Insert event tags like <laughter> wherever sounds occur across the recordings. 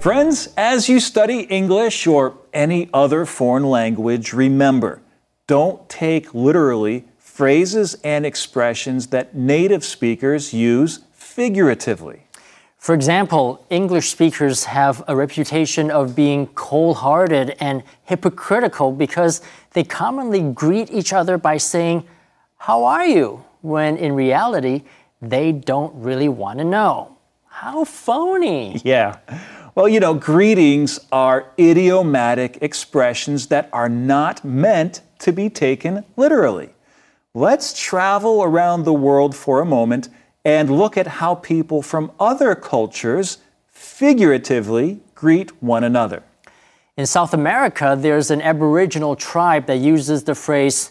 Friends, as you study English or any other foreign language, remember don't take literally phrases and expressions that native speakers use figuratively. For example, English speakers have a reputation of being cold hearted and hypocritical because they commonly greet each other by saying, How are you? when in reality, they don't really want to know. How phony. Yeah. Well, you know, greetings are idiomatic expressions that are not meant to be taken literally. Let's travel around the world for a moment and look at how people from other cultures figuratively greet one another. In South America, there's an Aboriginal tribe that uses the phrase,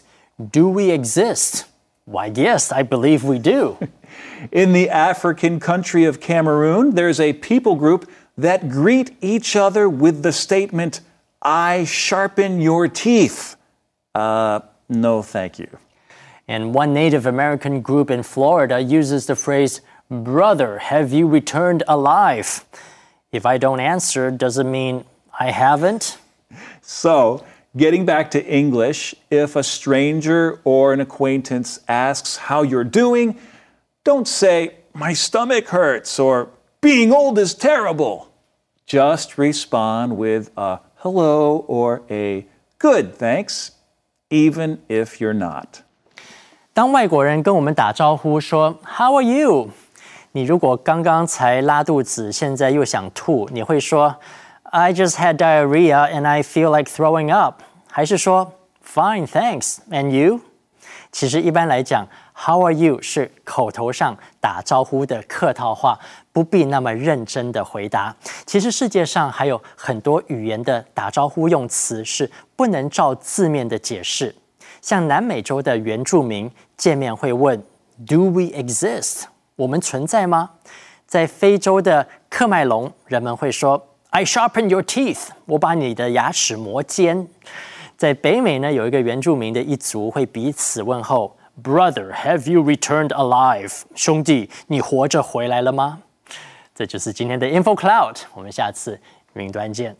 Do we exist? Why, yes, I believe we do. <laughs> In the African country of Cameroon, there's a people group that greet each other with the statement, I sharpen your teeth. Uh, no, thank you. And one Native American group in Florida uses the phrase, Brother, have you returned alive? If I don't answer, does it mean I haven't? So, getting back to English, if a stranger or an acquaintance asks how you're doing, don't say, My stomach hurts or being old is terrible Just respond with a hello or a good, thanks, even if you're not. 当外国人跟我们打招呼说 “How are you”，你如果刚刚才拉肚子，现在又想吐，你会说 “I just had diarrhea and I feel like throwing up”，还是说 “Fine, thanks, and you”？ 其实一般来讲，“How are you” 是口头上打招呼的客套话，不必那么认真的回答。其实世界上还有很多语言的打招呼用词是不能照字面的解释。像南美洲的原住民见面会问 “Do we exist？” 我们存在吗？在非洲的克麦隆，人们会说 “I sharpen your teeth”，我把你的牙齿磨尖。在北美呢，有一个原住民的一族会彼此问候 “Brother, have you returned alive？” 兄弟，你活着回来了吗？这就是今天的 Info Cloud，我们下次云端见。